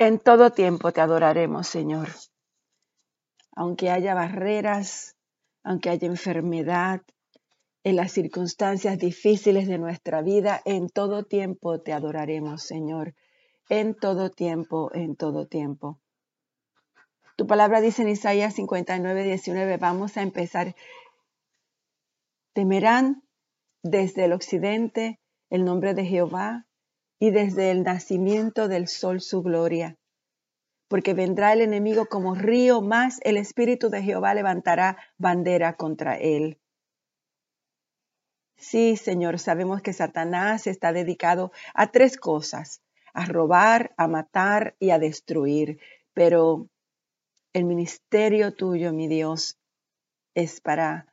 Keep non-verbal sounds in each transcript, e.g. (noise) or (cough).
En todo tiempo te adoraremos, Señor. Aunque haya barreras, aunque haya enfermedad, en las circunstancias difíciles de nuestra vida, en todo tiempo te adoraremos, Señor. En todo tiempo, en todo tiempo. Tu palabra dice en Isaías 59, 19, vamos a empezar. Temerán desde el occidente el nombre de Jehová y desde el nacimiento del sol su gloria. Porque vendrá el enemigo como río, más el Espíritu de Jehová levantará bandera contra él. Sí, Señor, sabemos que Satanás está dedicado a tres cosas, a robar, a matar y a destruir, pero el ministerio tuyo, mi Dios, es para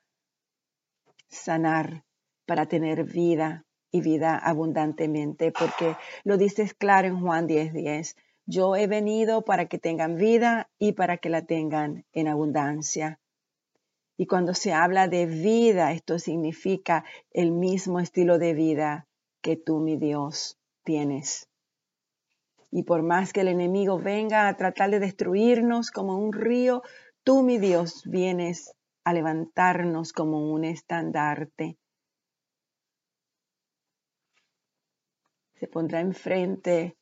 sanar, para tener vida y vida abundantemente, porque lo dices claro en Juan 10:10. 10, Yo he venido para que tengan vida y para que la tengan en abundancia. Y cuando se habla de vida, esto significa el mismo estilo de vida que tú, mi Dios, tienes. Y por más que el enemigo venga a tratar de destruirnos como un río, tú, mi Dios, vienes a levantarnos como un estandarte. Se pondrá enfrente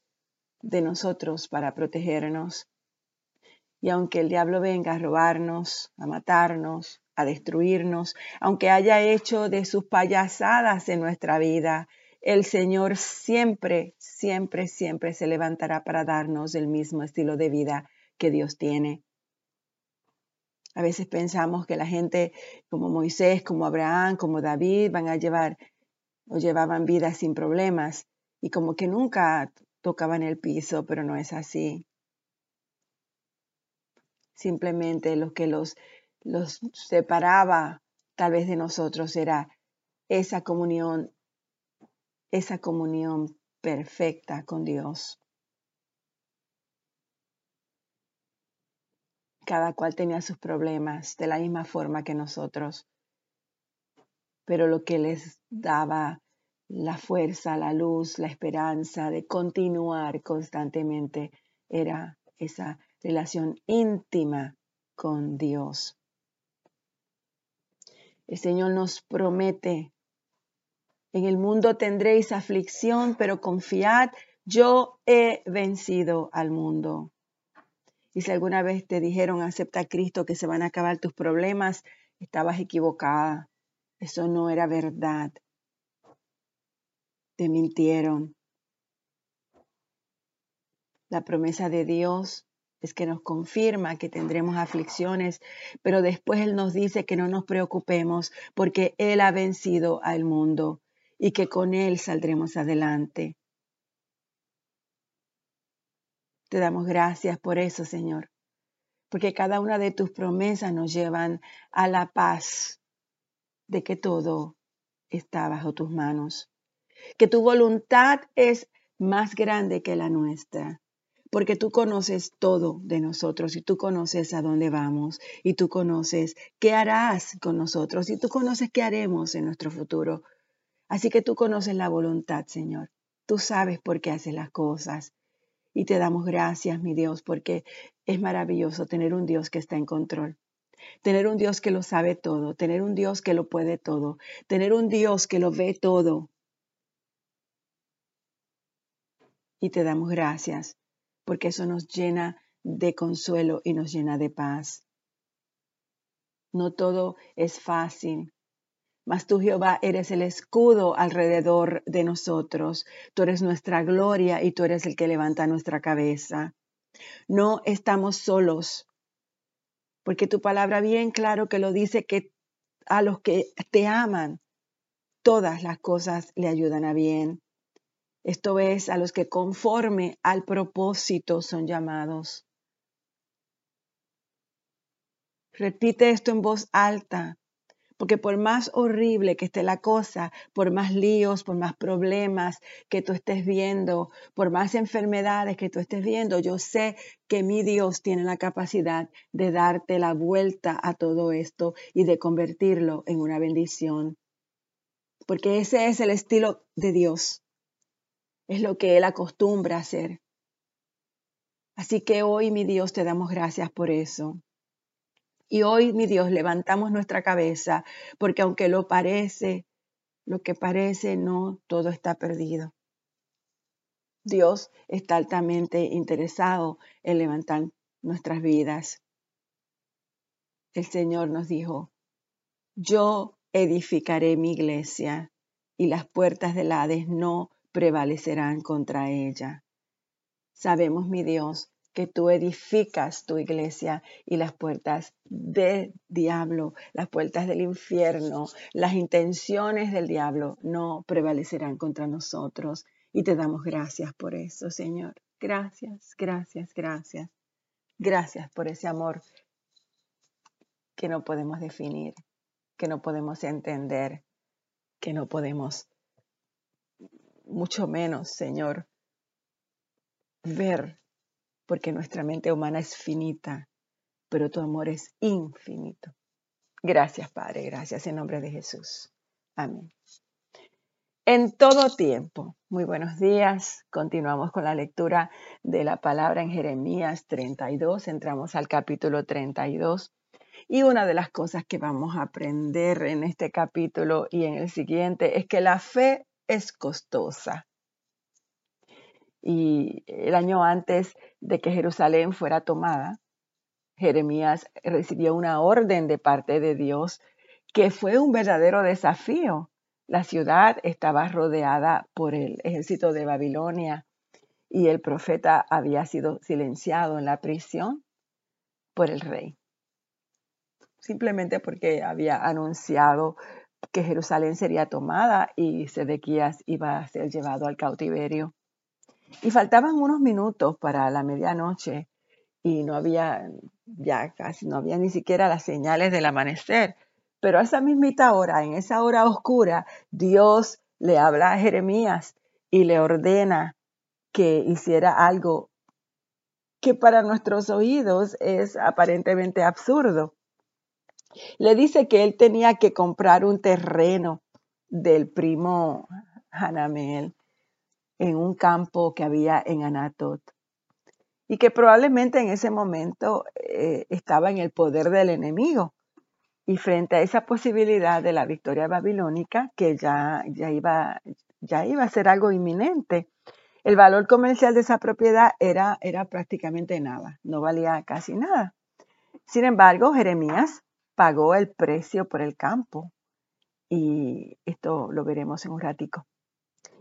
de nosotros para protegernos. Y aunque el diablo venga a robarnos, a matarnos, a destruirnos, aunque haya hecho de sus payasadas en nuestra vida, el Señor siempre, siempre, siempre se levantará para darnos el mismo estilo de vida que Dios tiene. A veces pensamos que la gente como Moisés, como Abraham, como David van a llevar o llevaban vidas sin problemas y como que nunca tocaban el piso, pero no es así. Simplemente lo que los, los separaba tal vez de nosotros era esa comunión esa comunión perfecta con Dios. Cada cual tenía sus problemas de la misma forma que nosotros, pero lo que les daba la fuerza, la luz, la esperanza de continuar constantemente era esa relación íntima con Dios. El Señor nos promete en el mundo tendréis aflicción, pero confiad, yo he vencido al mundo. Y si alguna vez te dijeron, acepta a Cristo, que se van a acabar tus problemas, estabas equivocada. Eso no era verdad. Te mintieron. La promesa de Dios es que nos confirma que tendremos aflicciones, pero después Él nos dice que no nos preocupemos porque Él ha vencido al mundo y que con Él saldremos adelante. Te damos gracias por eso, Señor, porque cada una de tus promesas nos llevan a la paz de que todo está bajo tus manos, que tu voluntad es más grande que la nuestra, porque tú conoces todo de nosotros y tú conoces a dónde vamos y tú conoces qué harás con nosotros y tú conoces qué haremos en nuestro futuro. Así que tú conoces la voluntad, Señor. Tú sabes por qué haces las cosas. Y te damos gracias, mi Dios, porque es maravilloso tener un Dios que está en control. Tener un Dios que lo sabe todo, tener un Dios que lo puede todo, tener un Dios que lo ve todo. Y te damos gracias, porque eso nos llena de consuelo y nos llena de paz. No todo es fácil, mas tú, Jehová, eres el escudo alrededor de nosotros. Tú eres nuestra gloria y tú eres el que levanta nuestra cabeza. No estamos solos, porque tu palabra bien claro que lo dice que a los que te aman, todas las cosas le ayudan a bien. Esto es, a los que conforme al propósito son llamados. Repite esto en voz alta. Porque por más horrible que esté la cosa, por más líos, por más problemas que tú estés viendo, por más enfermedades que tú estés viendo, yo sé que mi Dios tiene la capacidad de darte la vuelta a todo esto y de convertirlo en una bendición. Porque ese es el estilo de Dios. Es lo que Él acostumbra hacer. Así que hoy, mi Dios, te damos gracias por eso. Y hoy, mi Dios, levantamos nuestra cabeza, porque aunque lo parece, lo que parece, no todo está perdido. Dios está altamente interesado en levantar nuestras vidas. El Señor nos dijo, yo edificaré mi iglesia y las puertas del Hades no prevalecerán contra ella. Sabemos, mi Dios, que tú edificas tu iglesia y las puertas del diablo, las puertas del infierno, las intenciones del diablo no prevalecerán contra nosotros. Y te damos gracias por eso, Señor. Gracias, gracias, gracias. Gracias por ese amor que no podemos definir, que no podemos entender, que no podemos, mucho menos, Señor, ver porque nuestra mente humana es finita, pero tu amor es infinito. Gracias, Padre, gracias en nombre de Jesús. Amén. En todo tiempo. Muy buenos días. Continuamos con la lectura de la palabra en Jeremías 32. Entramos al capítulo 32. Y una de las cosas que vamos a aprender en este capítulo y en el siguiente es que la fe es costosa y el año antes de que Jerusalén fuera tomada, Jeremías recibió una orden de parte de Dios que fue un verdadero desafío. La ciudad estaba rodeada por el ejército de Babilonia y el profeta había sido silenciado en la prisión por el rey, simplemente porque había anunciado que Jerusalén sería tomada y Sedequías iba a ser llevado al cautiverio. Y faltaban unos minutos para la medianoche y no había, ya casi no había ni siquiera las señales del amanecer. Pero a esa mismita hora, en esa hora oscura, Dios le habla a Jeremías y le ordena que hiciera algo que para nuestros oídos es aparentemente absurdo. Le dice que él tenía que comprar un terreno del primo Hanamel en un campo que había en Anatot y que probablemente en ese momento eh, estaba en el poder del enemigo. Y frente a esa posibilidad de la victoria babilónica, que ya, ya, iba, ya iba a ser algo inminente, el valor comercial de esa propiedad era, era prácticamente nada, no valía casi nada. Sin embargo, Jeremías pagó el precio por el campo y esto lo veremos en un ratico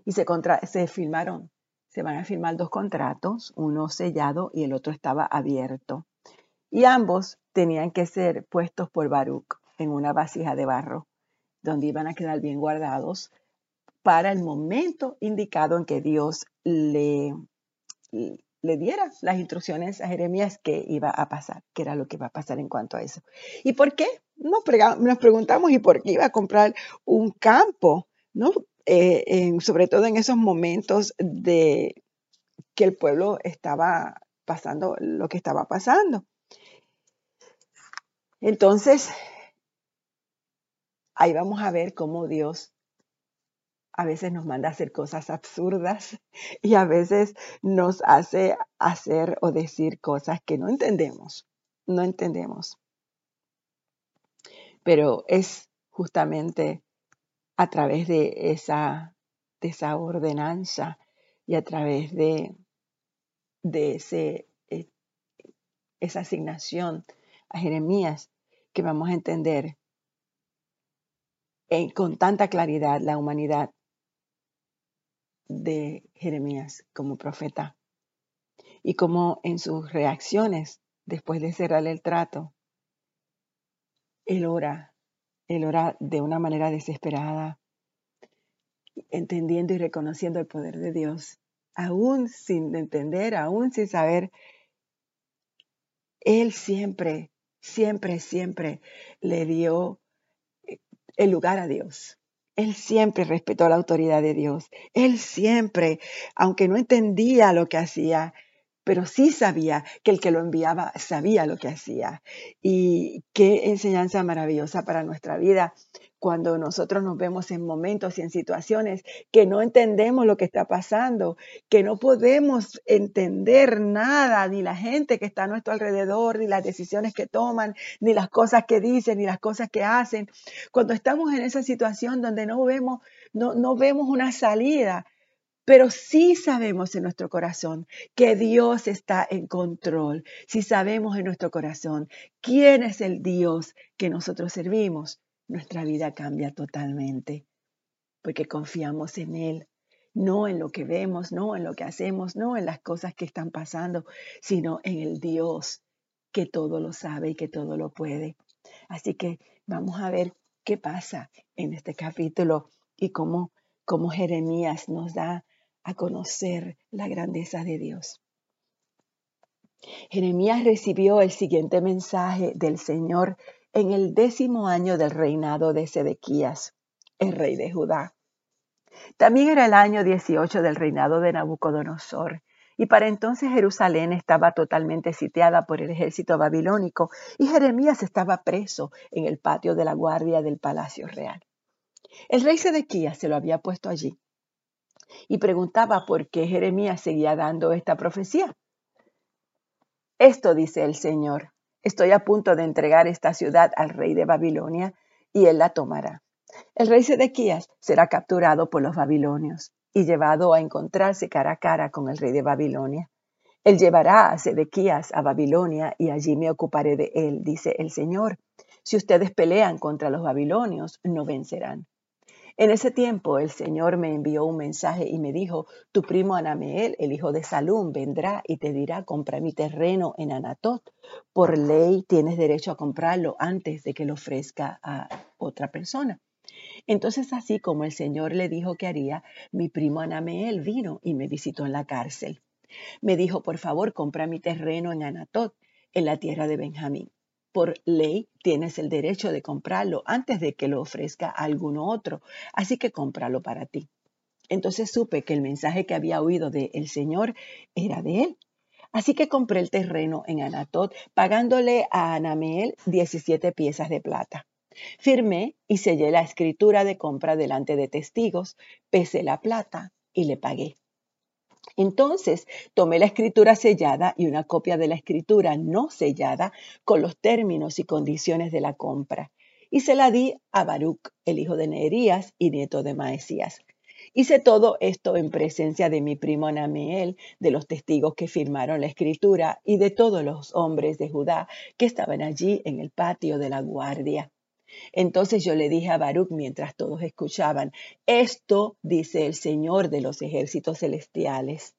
y se, se firmaron, se van a firmar dos contratos, uno sellado y el otro estaba abierto. Y ambos tenían que ser puestos por Baruch en una vasija de barro, donde iban a quedar bien guardados para el momento indicado en que Dios le, le diera las instrucciones a Jeremías que iba a pasar, que era lo que iba a pasar en cuanto a eso. ¿Y por qué? Nos, nos preguntamos, ¿y por qué iba a comprar un campo? ¿No? Eh, sobre todo en esos momentos de que el pueblo estaba pasando lo que estaba pasando. Entonces, ahí vamos a ver cómo Dios a veces nos manda a hacer cosas absurdas (laughs) y a veces nos hace hacer o decir cosas que no entendemos, no entendemos. Pero es justamente a través de esa, esa ordenanza y a través de, de ese, eh, esa asignación a Jeremías que vamos a entender con tanta claridad la humanidad de Jeremías como profeta y como en sus reacciones después de cerrar el trato, él ora él ora de una manera desesperada, entendiendo y reconociendo el poder de Dios, aún sin entender, aún sin saber. Él siempre, siempre, siempre le dio eh, el lugar a Dios. Él siempre respetó la autoridad de Dios. Él siempre, aunque no entendía lo que hacía, pero sí sabía que el que lo enviaba sabía lo que hacía. Y qué enseñanza maravillosa para nuestra vida cuando nosotros nos vemos en momentos y en situaciones que no entendemos lo que está pasando, que no podemos entender nada, ni la gente que está a nuestro alrededor, ni las decisiones que toman, ni las cosas que dicen, ni las cosas que hacen. Cuando estamos en esa situación donde no vemos, no, no vemos una salida, pero sí sabemos en nuestro corazón que Dios está en control. Si sabemos en nuestro corazón quién es el Dios que nosotros servimos, nuestra vida cambia totalmente, porque confiamos en Él, no en lo que vemos, no en lo que hacemos, no en las cosas que están pasando, sino en el Dios que todo lo sabe y que todo lo puede. Así que vamos a ver qué pasa en este capítulo y cómo, cómo Jeremías nos da a conocer la grandeza de Dios. Jeremías recibió el siguiente mensaje del Señor en el décimo año del reinado de Sedequías, el rey de Judá. También era el año 18 del reinado de Nabucodonosor, y para entonces Jerusalén estaba totalmente sitiada por el ejército babilónico y Jeremías estaba preso en el patio de la guardia del palacio real. El rey Sedequías se lo había puesto allí y preguntaba por qué Jeremías seguía dando esta profecía. Esto dice el Señor, estoy a punto de entregar esta ciudad al rey de Babilonia y él la tomará. El rey Sedequías será capturado por los babilonios y llevado a encontrarse cara a cara con el rey de Babilonia. Él llevará a Sedequías a Babilonia y allí me ocuparé de él, dice el Señor. Si ustedes pelean contra los babilonios, no vencerán. En ese tiempo el Señor me envió un mensaje y me dijo, tu primo Anameel, el hijo de Salum, vendrá y te dirá, compra mi terreno en Anatot. Por ley tienes derecho a comprarlo antes de que lo ofrezca a otra persona. Entonces, así como el Señor le dijo que haría, mi primo Anameel vino y me visitó en la cárcel. Me dijo, por favor, compra mi terreno en Anatot, en la tierra de Benjamín por ley tienes el derecho de comprarlo antes de que lo ofrezca a alguno otro, así que cómpralo para ti. Entonces supe que el mensaje que había oído del Señor era de él. Así que compré el terreno en Anatot, pagándole a Anameel 17 piezas de plata. Firmé y sellé la escritura de compra delante de testigos, pesé la plata y le pagué. Entonces tomé la escritura sellada y una copia de la escritura no sellada con los términos y condiciones de la compra y se la di a Baruch, el hijo de Neerías y nieto de Maesías. Hice todo esto en presencia de mi primo Anamiel, de los testigos que firmaron la escritura y de todos los hombres de Judá que estaban allí en el patio de la guardia. Entonces yo le dije a Baruch mientras todos escuchaban, esto dice el Señor de los ejércitos celestiales,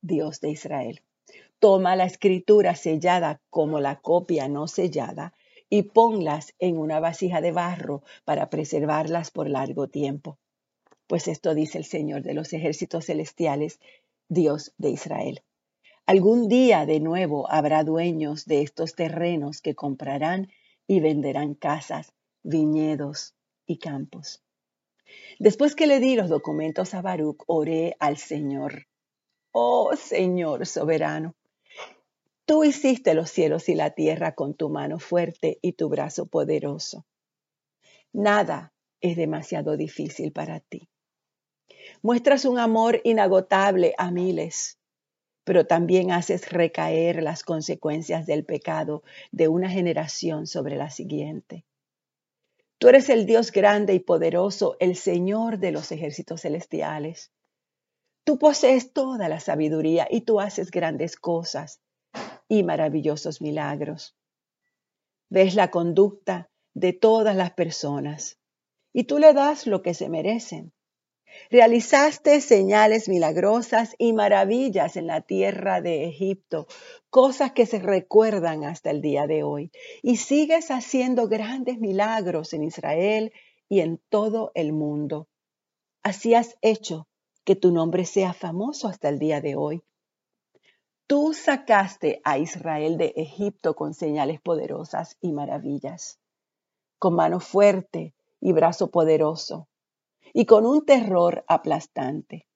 Dios de Israel. Toma la escritura sellada como la copia no sellada y ponlas en una vasija de barro para preservarlas por largo tiempo. Pues esto dice el Señor de los ejércitos celestiales, Dios de Israel. Algún día de nuevo habrá dueños de estos terrenos que comprarán y venderán casas viñedos y campos. Después que le di los documentos a Baruch, oré al Señor. Oh Señor soberano, tú hiciste los cielos y la tierra con tu mano fuerte y tu brazo poderoso. Nada es demasiado difícil para ti. Muestras un amor inagotable a miles, pero también haces recaer las consecuencias del pecado de una generación sobre la siguiente. Tú eres el Dios grande y poderoso, el Señor de los ejércitos celestiales. Tú posees toda la sabiduría y tú haces grandes cosas y maravillosos milagros. Ves la conducta de todas las personas y tú le das lo que se merecen. Realizaste señales milagrosas y maravillas en la tierra de Egipto, cosas que se recuerdan hasta el día de hoy. Y sigues haciendo grandes milagros en Israel y en todo el mundo. Así has hecho que tu nombre sea famoso hasta el día de hoy. Tú sacaste a Israel de Egipto con señales poderosas y maravillas, con mano fuerte y brazo poderoso y con un terror aplastante.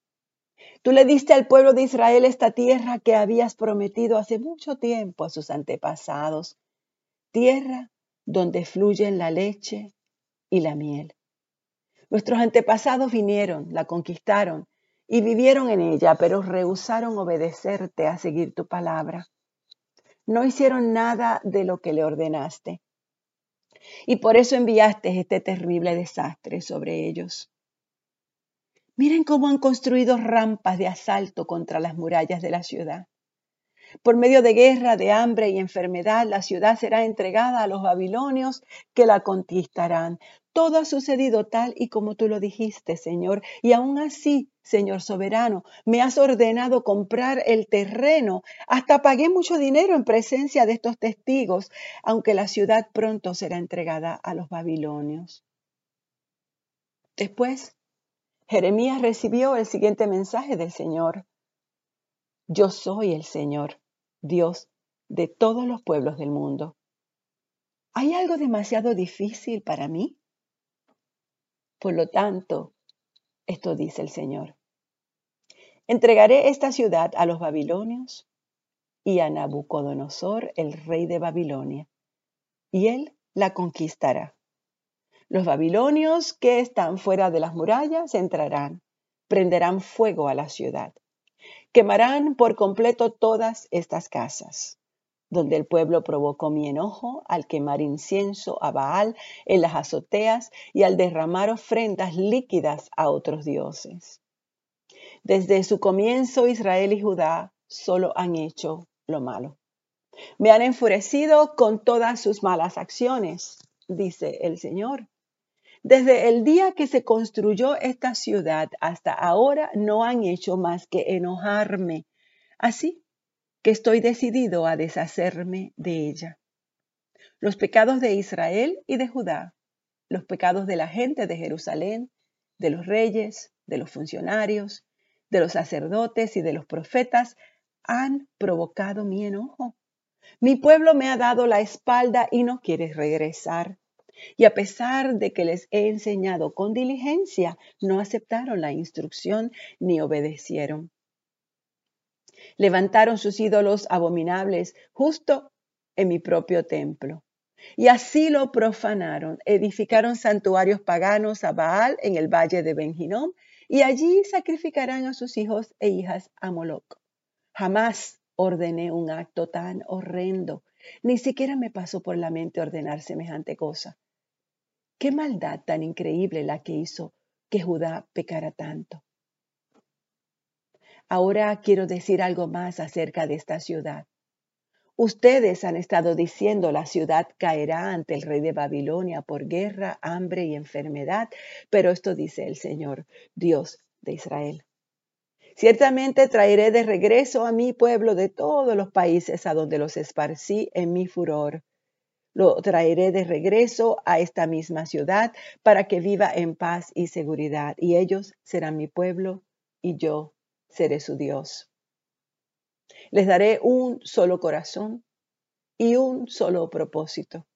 Tú le diste al pueblo de Israel esta tierra que habías prometido hace mucho tiempo a sus antepasados, tierra donde fluyen la leche y la miel. Nuestros antepasados vinieron, la conquistaron y vivieron en ella, pero rehusaron obedecerte a seguir tu palabra. No hicieron nada de lo que le ordenaste. Y por eso enviaste este terrible desastre sobre ellos. Miren cómo han construido rampas de asalto contra las murallas de la ciudad. Por medio de guerra, de hambre y enfermedad, la ciudad será entregada a los babilonios que la conquistarán. Todo ha sucedido tal y como tú lo dijiste, Señor. Y aún así, Señor soberano, me has ordenado comprar el terreno. Hasta pagué mucho dinero en presencia de estos testigos, aunque la ciudad pronto será entregada a los babilonios. Después, Jeremías recibió el siguiente mensaje del Señor. Yo soy el Señor. Dios de todos los pueblos del mundo. ¿Hay algo demasiado difícil para mí? Por lo tanto, esto dice el Señor. Entregaré esta ciudad a los babilonios y a Nabucodonosor, el rey de Babilonia, y él la conquistará. Los babilonios que están fuera de las murallas entrarán, prenderán fuego a la ciudad Quemarán por completo todas estas casas, donde el pueblo provocó mi enojo al quemar incienso a Baal en las azoteas y al derramar ofrendas líquidas a otros dioses. Desde su comienzo Israel y Judá solo han hecho lo malo. Me han enfurecido con todas sus malas acciones, dice el Señor. Desde el día que se construyó esta ciudad hasta ahora no han hecho más que enojarme. Así que estoy decidido a deshacerme de ella. Los pecados de Israel y de Judá, los pecados de la gente de Jerusalén, de los reyes, de los funcionarios, de los sacerdotes y de los profetas han provocado mi enojo. Mi pueblo me ha dado la espalda y no quiere regresar. Y a pesar de que les he enseñado con diligencia, no aceptaron la instrucción ni obedecieron. Levantaron sus ídolos abominables justo en mi propio templo. Y así lo profanaron. Edificaron santuarios paganos a Baal en el valle de Benjinón y allí sacrificarán a sus hijos e hijas a Moloch. Jamás ordené un acto tan horrendo. Ni siquiera me pasó por la mente ordenar semejante cosa. Qué maldad tan increíble la que hizo que Judá pecara tanto. Ahora quiero decir algo más acerca de esta ciudad. Ustedes han estado diciendo la ciudad caerá ante el rey de Babilonia por guerra, hambre y enfermedad, pero esto dice el Señor, Dios de Israel. Ciertamente traeré de regreso a mi pueblo de todos los países a donde los esparcí en mi furor lo traeré de regreso a esta misma ciudad para que viva en paz y seguridad, y ellos serán mi pueblo y yo seré su Dios. Les daré un solo corazón y un solo propósito,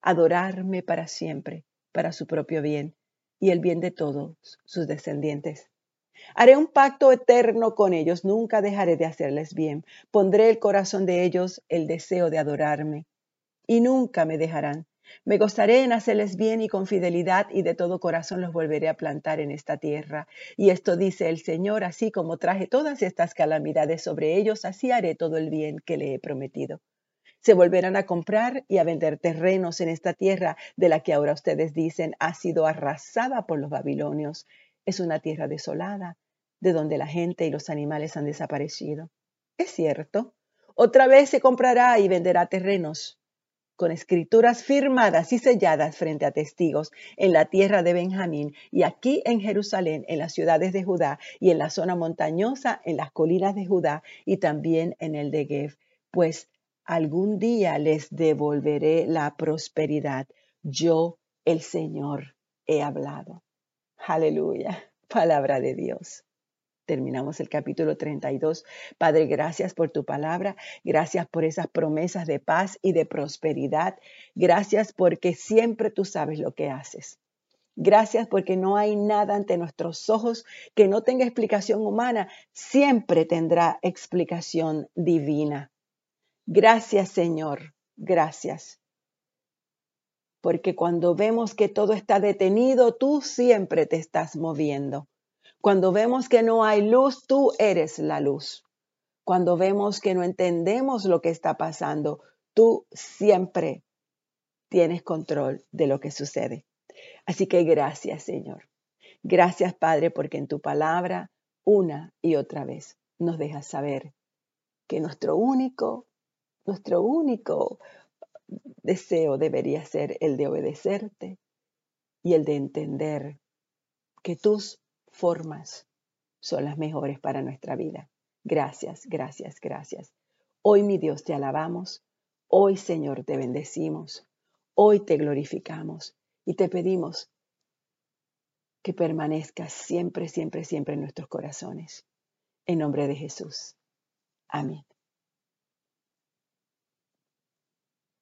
adorarme para siempre, para su propio bien y el bien de todos sus descendientes. Haré un pacto eterno con ellos, nunca dejaré de hacerles bien. Pondré el corazón de ellos el deseo de adorarme y nunca me dejarán. Me gozaré en hacerles bien y con fidelidad y de todo corazón los volveré a plantar en esta tierra. Y esto dice el Señor, así como traje todas estas calamidades sobre ellos, así haré todo el bien que le he prometido. Se volverán a comprar y a vender terrenos en esta tierra de la que ahora ustedes dicen ha sido arrasada por los babilonios. Es una tierra desolada, de donde la gente y los animales han desaparecido. Es cierto, otra vez se comprará y venderá terrenos con escrituras firmadas y selladas frente a testigos en la tierra de Benjamín y aquí en Jerusalén, en las ciudades de Judá y en la zona montañosa, en las colinas de Judá y también en el Negev, pues algún día les devolveré la prosperidad. Yo, el Señor, he hablado. Aleluya, palabra de Dios terminamos el capítulo 32. Padre, gracias por tu palabra, gracias por esas promesas de paz y de prosperidad, gracias porque siempre tú sabes lo que haces. Gracias porque no hay nada ante nuestros ojos que no tenga explicación humana, siempre tendrá explicación divina. Gracias Señor, gracias. Porque cuando vemos que todo está detenido, tú siempre te estás moviendo. Cuando vemos que no hay luz, tú eres la luz. Cuando vemos que no entendemos lo que está pasando, tú siempre tienes control de lo que sucede. Así que gracias, Señor. Gracias, Padre, porque en tu palabra, una y otra vez, nos dejas saber que nuestro único, nuestro único deseo debería ser el de obedecerte y el de entender que tus formas son las mejores para nuestra vida. Gracias, gracias, gracias. Hoy, mi Dios, te alabamos. Hoy, Señor, te bendecimos. Hoy te glorificamos y te pedimos que permanezcas siempre, siempre, siempre en nuestros corazones. En nombre de Jesús. Amén.